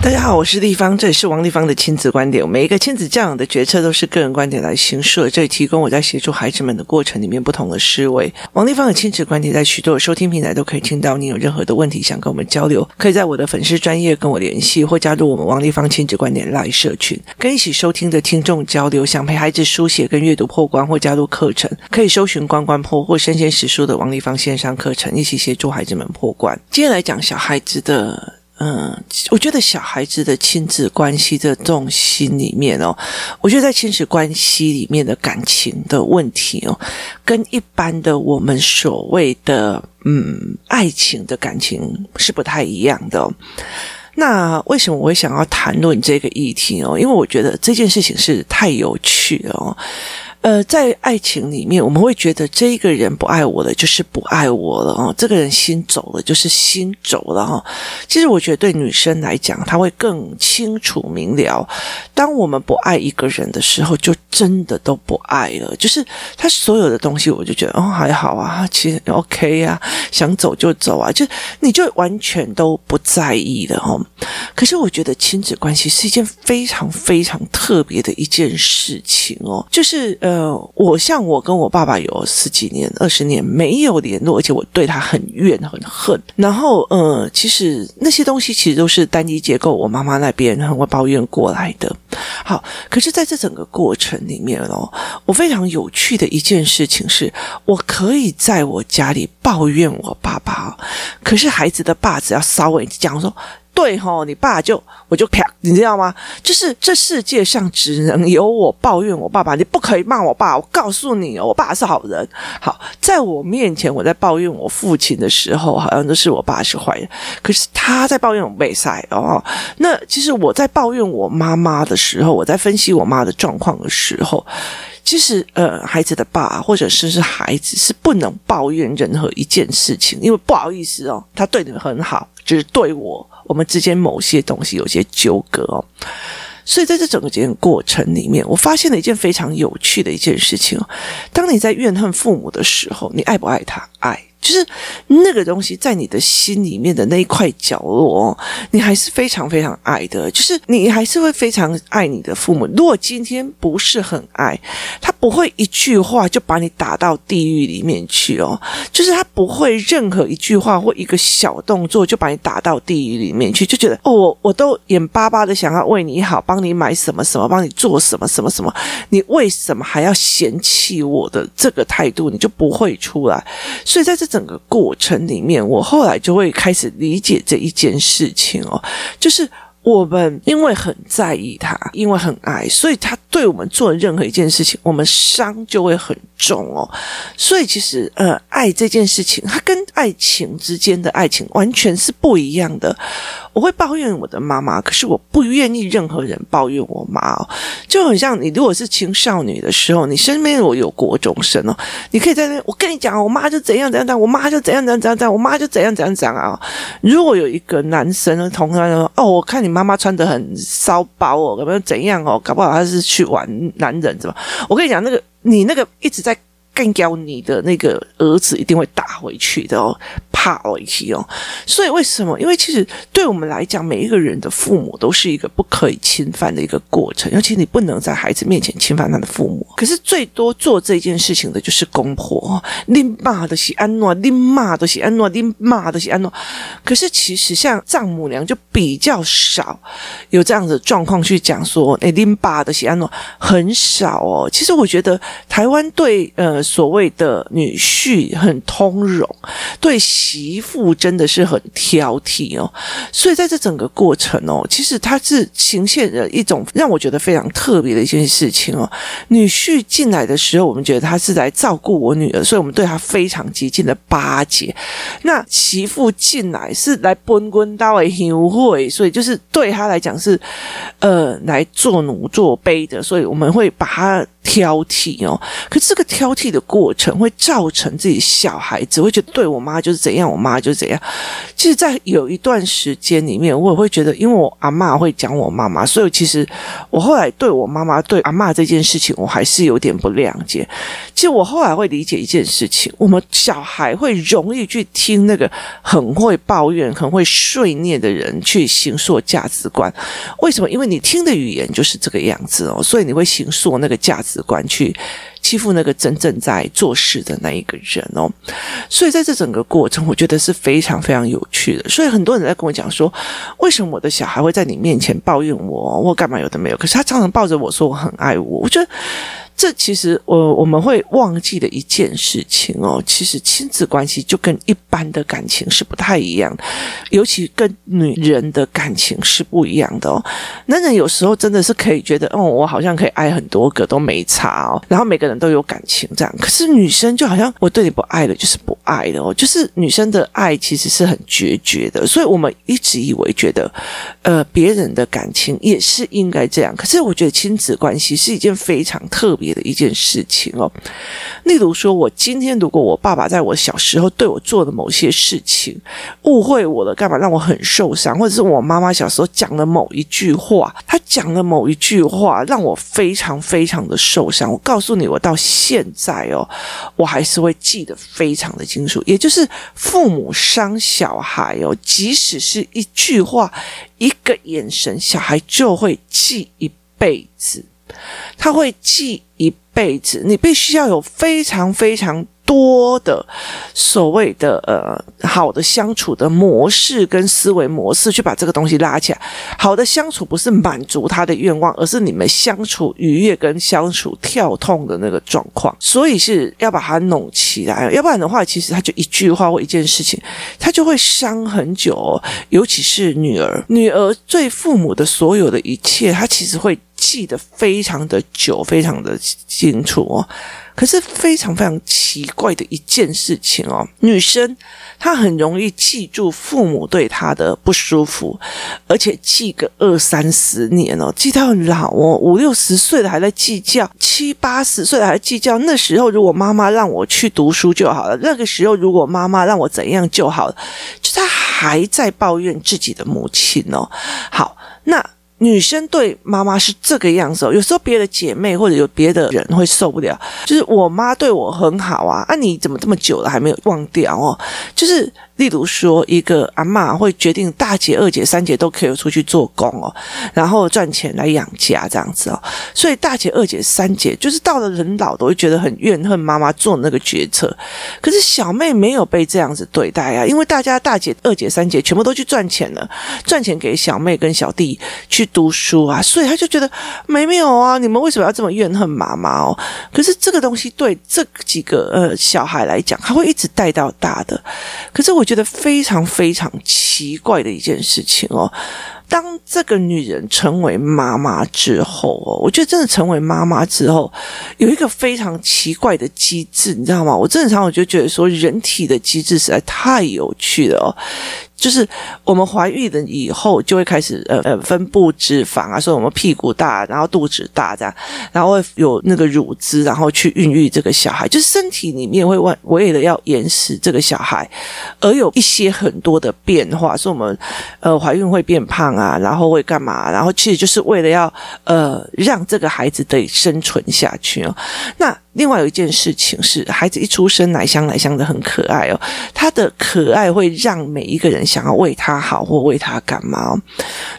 大家好，我是丽芳，这里是王丽芳的亲子观点。每一个亲子教养的决策都是个人观点来形设，这里提供我在协助孩子们的过程里面不同的思维。王丽芳的亲子观点在许多收听平台都可以听到。你有任何的问题想跟我们交流，可以在我的粉丝专业跟我联系，或加入我们王丽芳亲子观点 LINE 社群，跟一起收听的听众交流。想陪孩子书写跟阅读破关或加入课程，可以搜寻关关破或生鲜时书的王丽芳线上课程，一起协助孩子们破关。今天来讲小孩子的。嗯，我觉得小孩子的亲子关系的重心里面哦，我觉得在亲子关系里面的感情的问题哦，跟一般的我们所谓的嗯爱情的感情是不太一样的哦。那为什么我会想要谈论这个议题哦？因为我觉得这件事情是太有趣了哦。呃，在爱情里面，我们会觉得这一个人不爱我了，就是不爱我了哦。这个人心走了，就是心走了哈。其实我觉得对女生来讲，她会更清楚明了。当我们不爱一个人的时候，就真的都不爱了。就是他所有的东西，我就觉得哦还好啊，其实 OK 啊，想走就走啊，就你就完全都不在意的哦。可是我觉得亲子关系是一件非常非常特别的一件事情哦，就是。呃，呃我像我跟我爸爸有十几年、二十年没有联络，而且我对他很怨很恨。然后，呃，其实那些东西其实都是单一结构，我妈妈那边很会抱怨过来的。好，可是在这整个过程里面哦，我非常有趣的一件事情是，我可以在我家里抱怨我爸爸，可是孩子的爸只要稍微讲说。对吼，你爸就我就啪，你知道吗？就是这世界上只能有我抱怨我爸爸，你不可以骂我爸。我告诉你哦，我爸是好人。好，在我面前，我在抱怨我父亲的时候，好像都是我爸是坏人。可是他在抱怨我妹赛哦。那其实我在抱怨我妈妈的时候，我在分析我妈的状况的时候，其实呃，孩子的爸或者是是孩子是不能抱怨任何一件事情，因为不好意思哦，他对你们很好，就是对我。我们之间某些东西有些纠葛哦，所以在这整个这个过程里面，我发现了一件非常有趣的一件事情哦。当你在怨恨父母的时候，你爱不爱他？爱。就是那个东西在你的心里面的那一块角落，你还是非常非常爱的。就是你还是会非常爱你的父母。如果今天不是很爱，他不会一句话就把你打到地狱里面去哦。就是他不会任何一句话或一个小动作就把你打到地狱里面去，就觉得哦，我我都眼巴巴的想要为你好，帮你买什么什么，帮你做什么什么什么，你为什么还要嫌弃我的这个态度？你就不会出来。所以在这。整整个过程里面，我后来就会开始理解这一件事情哦，就是我们因为很在意他，因为很爱，所以他对我们做任何一件事情，我们伤就会很重哦。所以其实，呃，爱这件事情，它跟爱情之间的爱情完全是不一样的。我会抱怨我的妈妈，可是我不愿意任何人抱怨我妈哦，就很像你如果是青少女的时候，你身边我有国中生哦，你可以在那，我跟你讲，我妈就怎样怎样怎样，我妈就怎样怎样怎样，我妈就怎样怎样怎样啊。如果有一个男生呢，同样说，哦，我看你妈妈穿得很骚包哦，有没有怎样哦？搞不好他是去玩男人是吧？我跟你讲，那个你那个一直在。干掉你的那个儿子一定会打回去的哦，怕回去哦。所以为什么？因为其实对我们来讲，每一个人的父母都是一个不可以侵犯的一个过程，尤其你不能在孩子面前侵犯他的父母。可是最多做这件事情的就是公婆，你骂的是安诺，你骂的是安诺，你骂的是安诺。可是其实像丈母娘就比较少有这样的状况去讲说，诶，你爸的是安诺很少哦。其实我觉得台湾对呃。所谓的女婿很通融，对媳媳妇真的是很挑剔哦。所以在这整个过程哦，其实他是呈现了一种让我觉得非常特别的一件事情哦。女婿进来的时候，我们觉得他是来照顾我女儿，所以我们对他非常极尽的巴结。那媳妇进来是来奔滚到的优惠，所以就是对他来讲是呃来做奴做卑的，所以我们会把他。挑剔哦，可这个挑剔的过程会造成自己小孩子会觉得对我妈就是怎样样，我妈就怎样。其实，在有一段时间里面，我也会觉得，因为我阿嬷会讲我妈妈，所以其实我后来对我妈妈对阿嬷这件事情，我还是有点不谅解。其实我后来会理解一件事情，我们小孩会容易去听那个很会抱怨、很会碎念的人去形塑价值观。为什么？因为你听的语言就是这个样子哦，所以你会形塑那个价值观去。欺负那个真正在做事的那一个人哦，所以在这整个过程，我觉得是非常非常有趣的。所以很多人在跟我讲说，为什么我的小孩会在你面前抱怨我，我干嘛有的没有？可是他常常抱着我说我很爱我，我觉得。这其实，我我们会忘记的一件事情哦，其实亲子关系就跟一般的感情是不太一样，尤其跟女人的感情是不一样的哦。男人有时候真的是可以觉得，哦，我好像可以爱很多个都没差哦，然后每个人都有感情这样。可是女生就好像我对你不爱了，就是不爱的哦，就是女生的爱其实是很决绝的，所以我们一直以为觉得，呃，别人的感情也是应该这样。可是我觉得亲子关系是一件非常特别的一件事情哦，例如说，我今天如果我爸爸在我小时候对我做的某些事情误会我了，干嘛让我很受伤，或者是我妈妈小时候讲的某一句话，她讲的某一句话让我非常非常的受伤。我告诉你，我到现在哦，我还是会记得非常的清也就是父母伤小孩哦，即使是一句话、一个眼神，小孩就会记一辈子。他会记一辈子，你必须要有非常非常多的所谓的呃好的相处的模式跟思维模式，去把这个东西拉起来。好的相处不是满足他的愿望，而是你们相处愉悦跟相处跳痛的那个状况。所以是要把它弄起来，要不然的话，其实他就一句话或一件事情，他就会伤很久。尤其是女儿，女儿对父母的所有的一切，她其实会。记得非常的久，非常的清楚哦。可是非常非常奇怪的一件事情哦，女生她很容易记住父母对她的不舒服，而且记个二三十年哦，记到老哦，五六十岁了还在计较，七八十岁了还在计较。那时候如果妈妈让我去读书就好了，那个时候如果妈妈让我怎样就好了，就她还在抱怨自己的母亲哦。好，那。女生对妈妈是这个样子哦，有时候别的姐妹或者有别的人会受不了，就是我妈对我很好啊，啊你怎么这么久了还没有忘掉哦？就是。例如说，一个阿妈会决定大姐、二姐、三姐都可以出去做工哦，然后赚钱来养家这样子哦。所以大姐、二姐、三姐就是到了人老都会觉得很怨恨妈妈做那个决策。可是小妹没有被这样子对待啊，因为大家大姐、二姐、三姐全部都去赚钱了，赚钱给小妹跟小弟去读书啊，所以她就觉得没没有啊，你们为什么要这么怨恨妈妈哦？可是这个东西对这几个呃小孩来讲，他会一直带到大的。可是我。觉得非常非常奇怪的一件事情哦，当这个女人成为妈妈之后哦，我觉得真的成为妈妈之后，有一个非常奇怪的机制，你知道吗？我正常我就觉得说，人体的机制实在太有趣了哦。就是我们怀孕了以后，就会开始呃呃分布脂肪啊，所以我们屁股大，然后肚子大这样，然后会有那个乳汁，然后去孕育这个小孩。就是身体里面会为为了要延时这个小孩，而有一些很多的变化，说我们呃怀孕会变胖啊，然后会干嘛？然后其实就是为了要呃让这个孩子得以生存下去哦。那另外有一件事情是，孩子一出生奶香奶香的很可爱哦，他的可爱会让每一个人想要为他好或为他干嘛。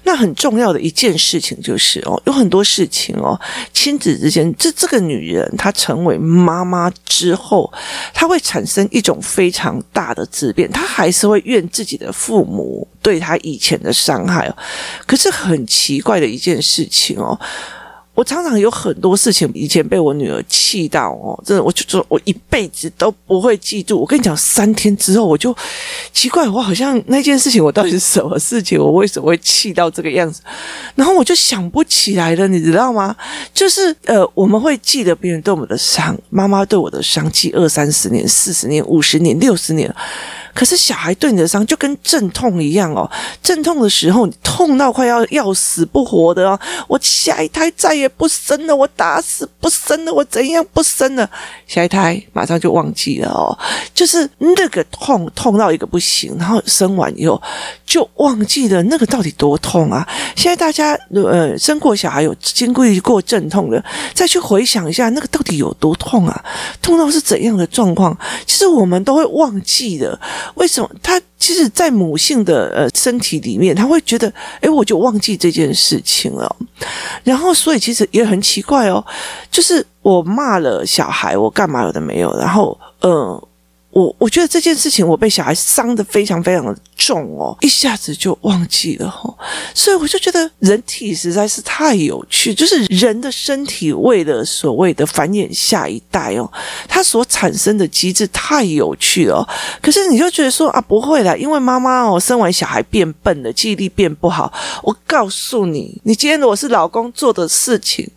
那很重要的一件事情就是哦，有很多事情哦，亲子之间，这这个女人她成为妈妈之后，她会产生一种非常大的质变，她还是会怨自己的父母对她以前的伤害哦。可是很奇怪的一件事情哦。我常常有很多事情以前被我女儿气到哦，真的，我就说我一辈子都不会记住。我跟你讲，三天之后我就奇怪，我好像那件事情，我到底是什么事情？我为什么会气到这个样子？然后我就想不起来了，你知道吗？就是呃，我们会记得别人对我们的伤，妈妈对我的伤，记二三十年、四十年、五十年、六十年。可是小孩对你的伤就跟阵痛一样哦，阵痛的时候你痛到快要要死不活的哦，我下一胎再也不生了，我打死不生了，我怎样不生了？下一胎马上就忘记了哦，就是那个痛痛到一个不行，然后生完以后就忘记了那个到底多痛啊！现在大家呃生过小孩有经历过阵痛的，再去回想一下那个到底有多痛啊？痛到是怎样的状况？其实我们都会忘记的。为什么？他其实，在母性的呃身体里面，他会觉得，诶，我就忘记这件事情了。然后，所以其实也很奇怪哦，就是我骂了小孩，我干嘛有的没有，然后，嗯、呃。我我觉得这件事情，我被小孩伤得非常非常的重哦，一下子就忘记了哈，所以我就觉得人体实在是太有趣，就是人的身体为了所谓的繁衍下一代哦，它所产生的机制太有趣了。可是你就觉得说啊，不会啦，因为妈妈哦生完小孩变笨了，记忆力变不好。我告诉你，你今天如果是老公做的事情，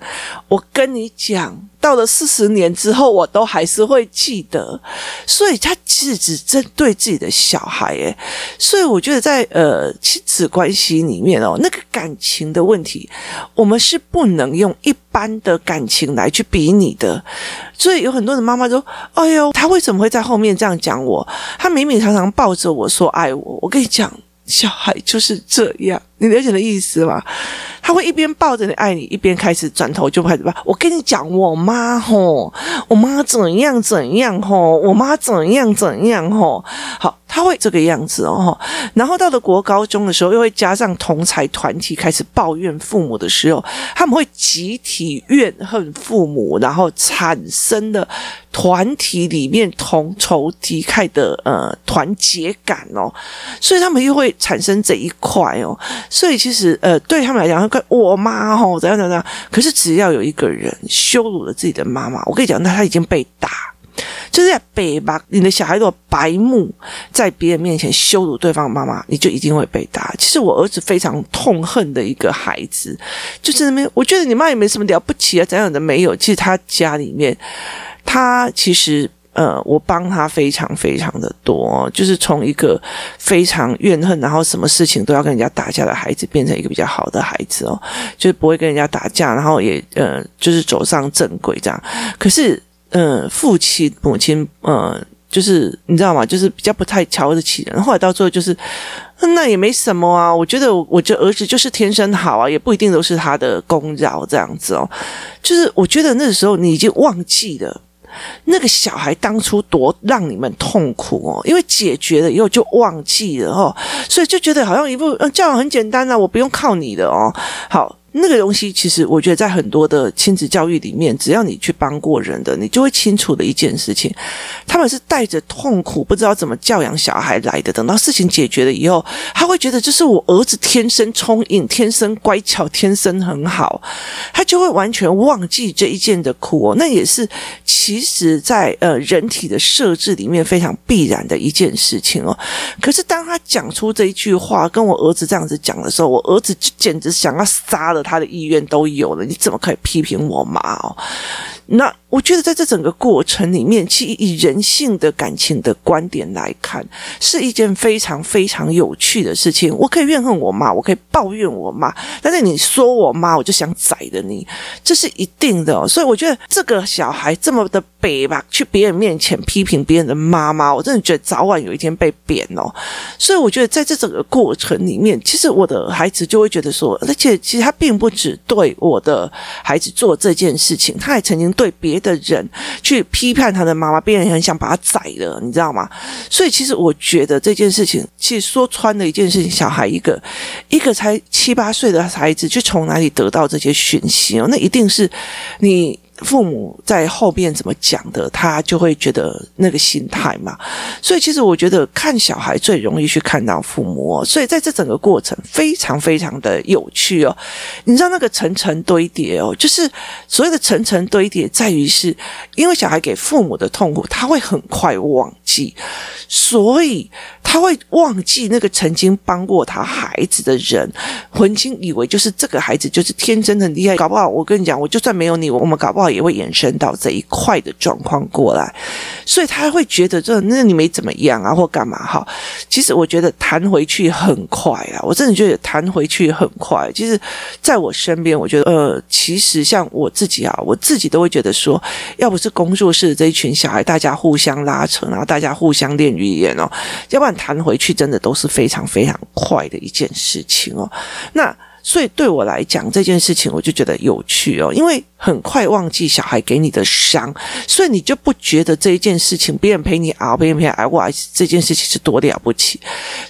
我跟你讲。到了四十年之后，我都还是会记得，所以他其实只针对自己的小孩，诶，所以我觉得在呃亲子关系里面哦，那个感情的问题，我们是不能用一般的感情来去比拟的，所以有很多的妈妈说：“哎呦，他为什么会在后面这样讲我？他明明常常抱着我说爱我。”我跟你讲，小孩就是这样，你了解的意思吗？他会一边抱着你爱你，一边开始转头就开始吧。我跟你讲，我妈吼，我妈怎样怎样吼，我妈怎样怎样吼，好。他会这个样子哦，然后到了国高中的时候，又会加上同才团体开始抱怨父母的时候，他们会集体怨恨父母，然后产生的团体里面同仇敌忾的呃团结感哦，所以他们又会产生这一块哦，所以其实呃对他们来讲，我妈吼怎样怎样，可是只要有一个人羞辱了自己的妈妈，我跟你讲，那他已经被打。就是在北吧，你的小孩如果白目，在别人面前羞辱对方的妈妈，你就一定会被打。其实我儿子非常痛恨的一个孩子，就是那边，我觉得你妈也没什么了不起啊，怎样的没有。其实他家里面，他其实呃，我帮他非常非常的多，就是从一个非常怨恨，然后什么事情都要跟人家打架的孩子，变成一个比较好的孩子哦，就是不会跟人家打架，然后也呃，就是走上正轨这样。可是。嗯，父亲、母亲，嗯，就是你知道吗？就是比较不太瞧得起人。后来到最后，就是那也没什么啊。我觉得，我觉得儿子就是天生好啊，也不一定都是他的功劳这样子哦。就是我觉得那时候你已经忘记了那个小孩当初多让你们痛苦哦，因为解决了以后就忘记了哦，所以就觉得好像一副教养很简单啊，我不用靠你的哦。好。那个东西，其实我觉得在很多的亲子教育里面，只要你去帮过人的，你就会清楚的一件事情，他们是带着痛苦，不知道怎么教养小孩来的。等到事情解决了以后，他会觉得这是我儿子天生聪颖、天生乖巧、天生很好，他就会完全忘记这一件的苦哦。那也是其实在呃人体的设置里面非常必然的一件事情哦。可是当他讲出这一句话，跟我儿子这样子讲的时候，我儿子就简直想要杀了。他的意愿都有了，你怎么可以批评我妈哦？那我觉得在这整个过程里面，其实以人性的感情的观点来看，是一件非常非常有趣的事情。我可以怨恨我妈，我可以抱怨我妈，但是你说我妈，我就想宰了你，这是一定的。所以我觉得这个小孩这么的北吧，去别人面前批评别人的妈妈，我真的觉得早晚有一天被贬哦。所以我觉得在这整个过程里面，其实我的孩子就会觉得说，而且其实他并不只对我的孩子做这件事情，他还曾经对别的人去批判他的妈妈，别人很想把他宰了，你知道吗？所以其实我觉得这件事情，其实说穿了一件事情，小孩一个一个才七八岁的孩子，去从哪里得到这些讯息哦？那一定是你。父母在后边怎么讲的，他就会觉得那个心态嘛。所以其实我觉得看小孩最容易去看到父母。所以在这整个过程非常非常的有趣哦。你知道那个层层堆叠哦，就是所谓的层层堆叠，在于是因为小孩给父母的痛苦，他会很快忘记，所以他会忘记那个曾经帮过他孩子的人，曾经以为就是这个孩子就是天真的厉害，搞不好我跟你讲，我就算没有你，我们搞不好。也会延伸到这一块的状况过来，所以他会觉得这那你没怎么样啊，或干嘛哈？其实我觉得弹回去很快啊，我真的觉得弹回去很快。其实在我身边，我觉得呃，其实像我自己啊，我自己都会觉得说，要不是工作室这一群小孩，大家互相拉扯，然后大家互相练语言哦，要不然弹回去真的都是非常非常快的一件事情哦。那。所以对我来讲，这件事情我就觉得有趣哦，因为很快忘记小孩给你的伤，所以你就不觉得这一件事情别人陪你熬，别人陪你熬过来这件事情是多了不起。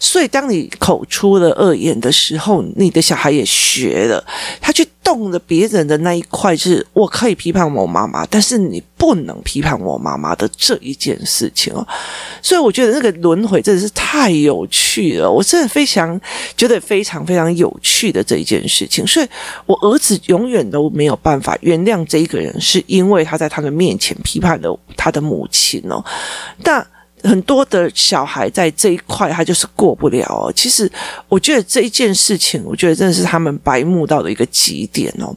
所以当你口出了恶言的时候，你的小孩也学了，他去。动了别人的那一块，是我可以批判我妈妈，但是你不能批判我妈妈的这一件事情哦。所以我觉得那个轮回真的是太有趣了，我真的非常觉得非常非常有趣的这一件事情。所以我儿子永远都没有办法原谅这一个人，是因为他在他的面前批判了他的母亲哦。但很多的小孩在这一块，他就是过不了哦。其实，我觉得这一件事情，我觉得真的是他们白目到的一个极点哦。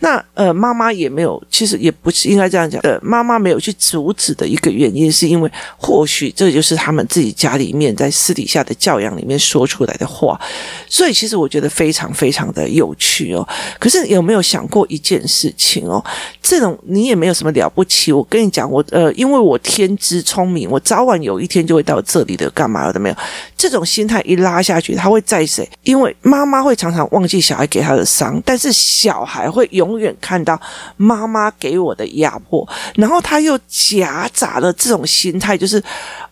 那呃，妈妈也没有，其实也不是应该这样讲。呃，妈妈没有去阻止的一个原因，是因为或许这就是他们自己家里面在私底下的教养里面说出来的话。所以，其实我觉得非常非常的有趣哦。可是有没有想过一件事情哦？这种你也没有什么了不起。我跟你讲，我呃，因为我天资聪明，我早晚。有一天就会到这里的，干嘛了都没有。这种心态一拉下去，他会在谁？因为妈妈会常常忘记小孩给他的伤，但是小孩会永远看到妈妈给我的压迫，然后他又夹杂了这种心态，就是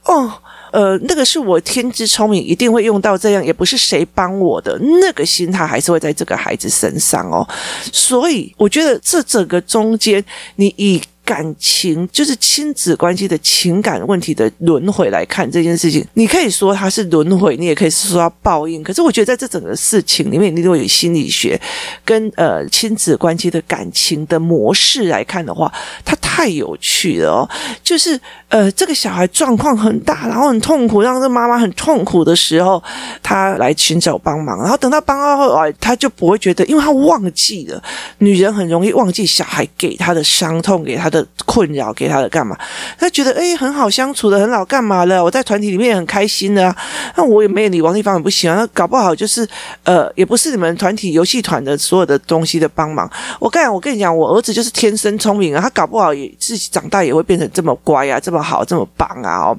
哦，呃，那个是我天资聪明，一定会用到这样，也不是谁帮我的，那个心态还是会在这个孩子身上哦。所以我觉得这整个中间，你以。感情就是亲子关系的情感问题的轮回来看这件事情，你可以说它是轮回，你也可以说它报应。可是我觉得在这整个事情里面，你如果有心理学跟呃亲子关系的感情的模式来看的话，它太有趣了哦。就是呃这个小孩状况很大，然后很痛苦，让这妈妈很痛苦的时候，他来寻找帮忙，然后等到帮到后来，他就不会觉得，因为他忘记了，女人很容易忘记小孩给他的伤痛，给他的。困扰给他的干嘛？他觉得诶很好相处的，很好干嘛了？我在团体里面也很开心的啊。那我也没有你王丽芳也不行啊。搞不好就是呃，也不是你们团体游戏团的所有的东西的帮忙。我跟我跟你讲，我儿子就是天生聪明啊。他搞不好也自己长大也会变成这么乖啊，这么好，这么棒啊哦。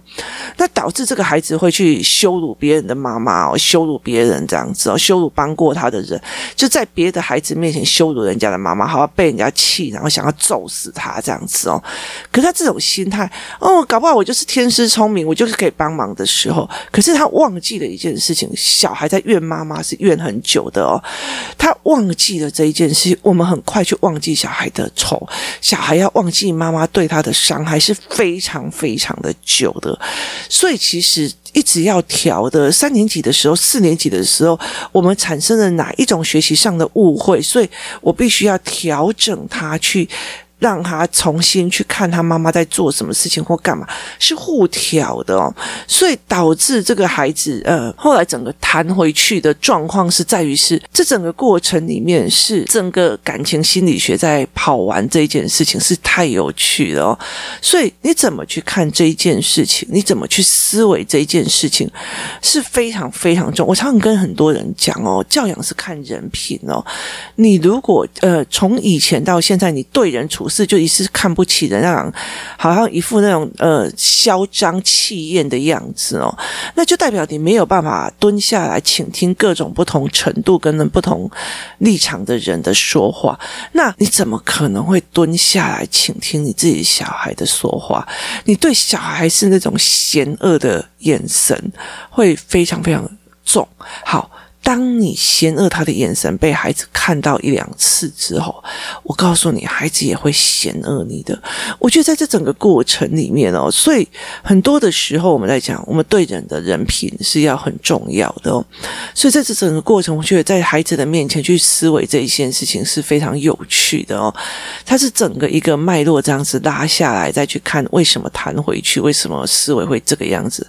那导致这个孩子会去羞辱别人的妈妈哦，羞辱别人这样子哦，羞辱帮过他的人，就在别的孩子面前羞辱人家的妈妈，好被人家气，然后想要揍死他这样子。哦，可是他这种心态，哦，搞不好我就是天资聪明，我就是可以帮忙的时候，可是他忘记了一件事情，小孩在怨妈妈是怨很久的哦，他忘记了这一件事，我们很快去忘记小孩的丑，小孩要忘记妈妈对他的伤害是非常非常的久的，所以其实一直要调的，三年级的时候，四年级的时候，我们产生了哪一种学习上的误会，所以我必须要调整他去。让他重新去看他妈妈在做什么事情或干嘛，是互挑的哦，所以导致这个孩子呃，后来整个弹回去的状况是在于是这整个过程里面是整个感情心理学在跑完这一件事情是太有趣了哦，所以你怎么去看这一件事情，你怎么去思维这一件事情是非常非常重。我常常跟很多人讲哦，教养是看人品哦，你如果呃从以前到现在，你对人处。是就一次看不起的，那样好像一副那种呃嚣张气焰的样子哦，那就代表你没有办法蹲下来倾听各种不同程度跟不同立场的人的说话。那你怎么可能会蹲下来倾听你自己小孩的说话？你对小孩是那种嫌恶的眼神，会非常非常重。好。当你嫌恶他的眼神被孩子看到一两次之后，我告诉你，孩子也会嫌恶你的。我觉得在这整个过程里面哦，所以很多的时候我们在讲，我们对人的人品是要很重要的哦。所以在这整个过程，我觉得在孩子的面前去思维这一件事情是非常有趣的哦。它是整个一个脉络这样子拉下来，再去看为什么弹回去，为什么思维会这个样子，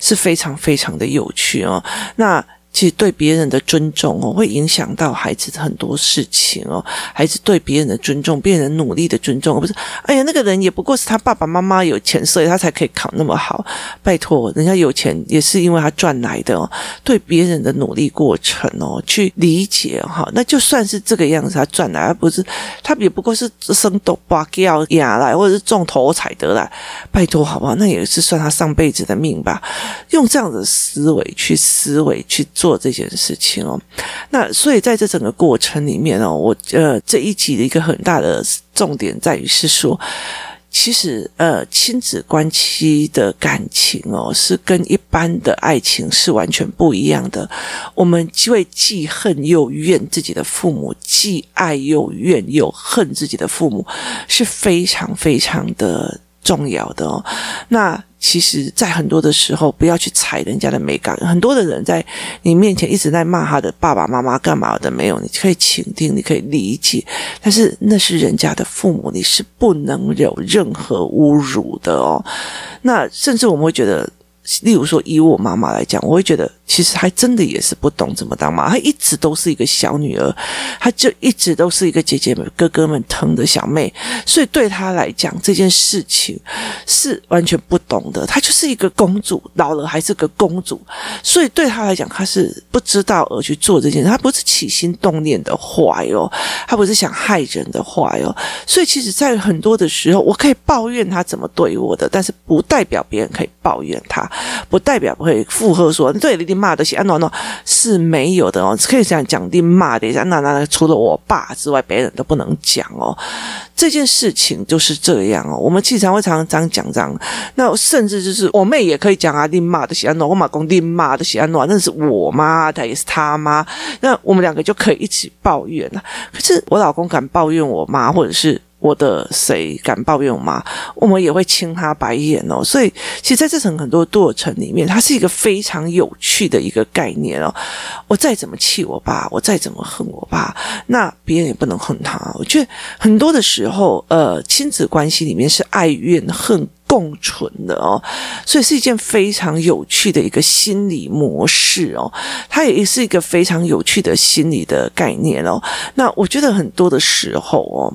是非常非常的有趣哦。那。其实对别人的尊重哦，会影响到孩子的很多事情哦。孩子对别人的尊重，别人努力的尊重，而不是哎呀，那个人也不过是他爸爸妈妈有钱，所以他才可以考那么好。拜托，人家有钱也是因为他赚来的哦。对别人的努力过程哦，去理解哈，那就算是这个样子，他赚来，而不是他也不过是生豆巴掉牙来，或者是中头彩得来。拜托，好不好？那也是算他上辈子的命吧。用这样的思维去思维去做做这件事情哦。那所以在这整个过程里面哦，我呃这一集的一个很大的重点在于是说，其实呃亲子关系的感情哦，是跟一般的爱情是完全不一样的。我们会既恨又怨自己的父母，既爱又怨又恨自己的父母，是非常非常的重要的哦。那。其实，在很多的时候，不要去踩人家的美感。很多的人在你面前一直在骂他的爸爸妈妈干嘛的没有，你可以倾听，你可以理解，但是那是人家的父母，你是不能有任何侮辱的哦。那甚至我们会觉得。例如说，以我妈妈来讲，我会觉得其实还真的也是不懂怎么当妈。她一直都是一个小女儿，她就一直都是一个姐姐们、哥哥们疼的小妹，所以对她来讲，这件事情是完全不懂的。她就是一个公主，老了还是个公主，所以对她来讲，她是不知道而去做这件事。她不是起心动念的坏哦，她不是想害人的坏哦。所以其实，在很多的时候，我可以抱怨她怎么对我的，但是不代表别人可以抱怨她。不代表会附和说，对你骂的是安诺诺是没有的哦，可以这样讲，你骂的一下，那那除了我爸之外，别人都不能讲哦。这件事情就是这样哦。我们经常会常常讲这样，那甚至就是我妹也可以讲啊，你骂的是安诺，我妈公你骂的是安诺，那是我妈，她也是他妈，那我们两个就可以一起抱怨了。可是我老公敢抱怨我妈，或者是。我的谁敢抱怨我妈？我们也会亲他白眼哦。所以，其实在这层很多过程里面，它是一个非常有趣的一个概念哦。我再怎么气我爸，我再怎么恨我爸，那别人也不能恨他。我觉得很多的时候，呃，亲子关系里面是爱怨恨共存的哦，所以是一件非常有趣的一个心理模式哦。它也是一个非常有趣的心理的概念哦。那我觉得很多的时候哦。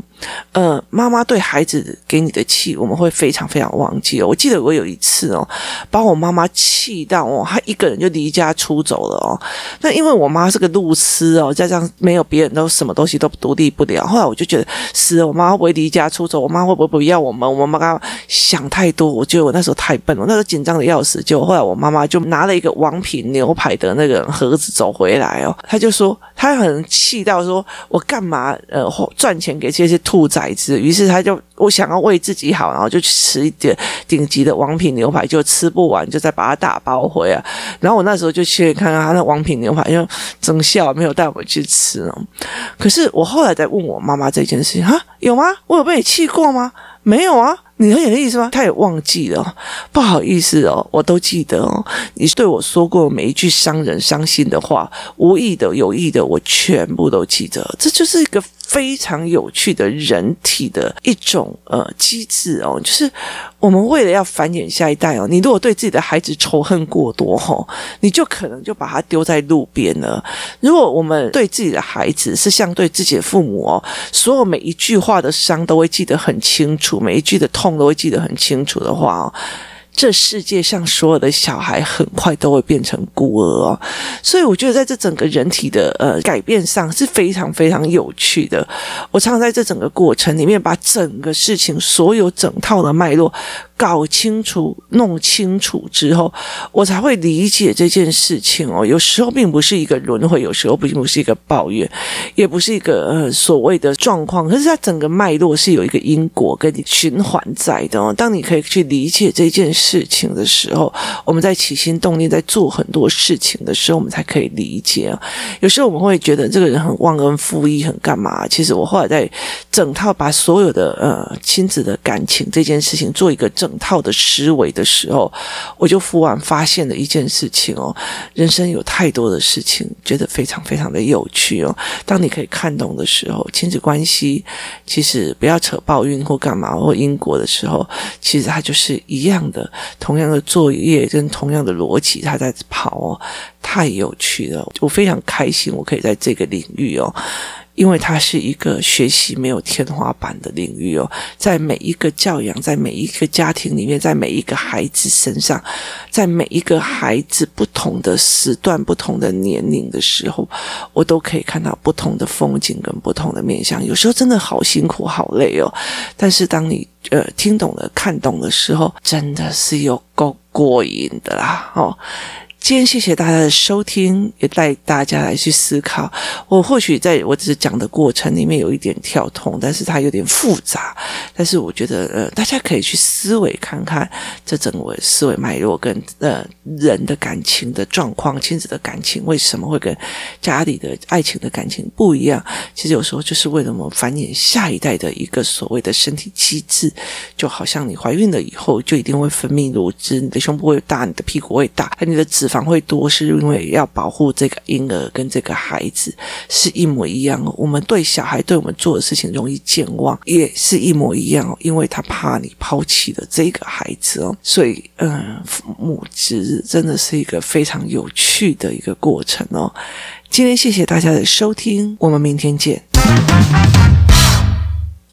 呃，妈妈对孩子给你的气，我们会非常非常忘记哦。我记得我有一次哦，把我妈妈气到哦，她一个人就离家出走了哦。那因为我妈是个路痴哦，加上没有别人都什么东西都独立不了。后来我就觉得，死了，我妈会不会离家出走？我妈会不会不要我们？我妈妈刚刚想太太多，我觉得我那时候太笨了，那时候紧张的要死。结果后来我妈妈就拿了一个王品牛排的那个盒子走回来哦，她就说她很气到说，我干嘛呃赚钱给这些。兔崽子，于是他就我想要为自己好，然后就去吃一点顶级的王品牛排，就吃不完，就再把它打包回来。然后我那时候就去看看他那王品牛排，就真笑，没有带我去吃哦。可是我后来在问我妈妈这件事情，哈，有吗？我有被你气过吗？没有啊。你很有意思吗？他也忘记了，不好意思哦，我都记得哦。你对我说过每一句伤人伤心的话，无意的、有意的，我全部都记得。这就是一个非常有趣的人体的一种呃机制哦，就是我们为了要繁衍下一代哦，你如果对自己的孩子仇恨过多吼，你就可能就把他丢在路边了。如果我们对自己的孩子是像对自己的父母哦，所有每一句话的伤都会记得很清楚，每一句的痛。都会记得很清楚的话哦，这世界上所有的小孩很快都会变成孤儿哦，所以我觉得在这整个人体的呃改变上是非常非常有趣的。我常常在这整个过程里面，把整个事情所有整套的脉络。搞清楚、弄清楚之后，我才会理解这件事情哦。有时候并不是一个轮回，有时候并不是一个抱怨，也不是一个呃所谓的状况。可是它整个脉络是有一个因果跟你循环在的哦。当你可以去理解这件事情的时候，我们在起心动念在做很多事情的时候，我们才可以理解啊。有时候我们会觉得这个人很忘恩负义，很干嘛？其实我后来在整套把所有的呃亲子的感情这件事情做一个正。整套的思维的时候，我就忽然发现了一件事情哦，人生有太多的事情，觉得非常非常的有趣哦。当你可以看懂的时候，亲子关系其实不要扯报应或干嘛或因果的时候，其实它就是一样的，同样的作业跟同样的逻辑，它在跑哦，太有趣了，我非常开心，我可以在这个领域哦。因为它是一个学习没有天花板的领域哦，在每一个教养，在每一个家庭里面，在每一个孩子身上，在每一个孩子不同的时段、不同的年龄的时候，我都可以看到不同的风景跟不同的面向。有时候真的好辛苦、好累哦，但是当你呃听懂了、看懂的时候，真的是有够过瘾的啦哦。今天谢谢大家的收听，也带大家来去思考。我或许在我只是讲的过程里面有一点跳通，但是它有点复杂。但是我觉得，呃，大家可以去思维看看这整个思维脉络跟呃人的感情的状况、亲子的感情为什么会跟家里的爱情的感情不一样？其实有时候就是为了我们繁衍下一代的一个所谓的身体机制。就好像你怀孕了以后，就一定会分泌乳汁，你的胸部会大，你的屁股会大，你的脂肪会多，是因为要保护这个婴儿跟这个孩子是一模一样。我们对小孩对我们做的事情容易健忘，也是一模一样，因为他怕你抛弃了这个孩子哦。所以，嗯，母职真的是一个非常有趣的一个过程哦。今天谢谢大家的收听，我们明天见。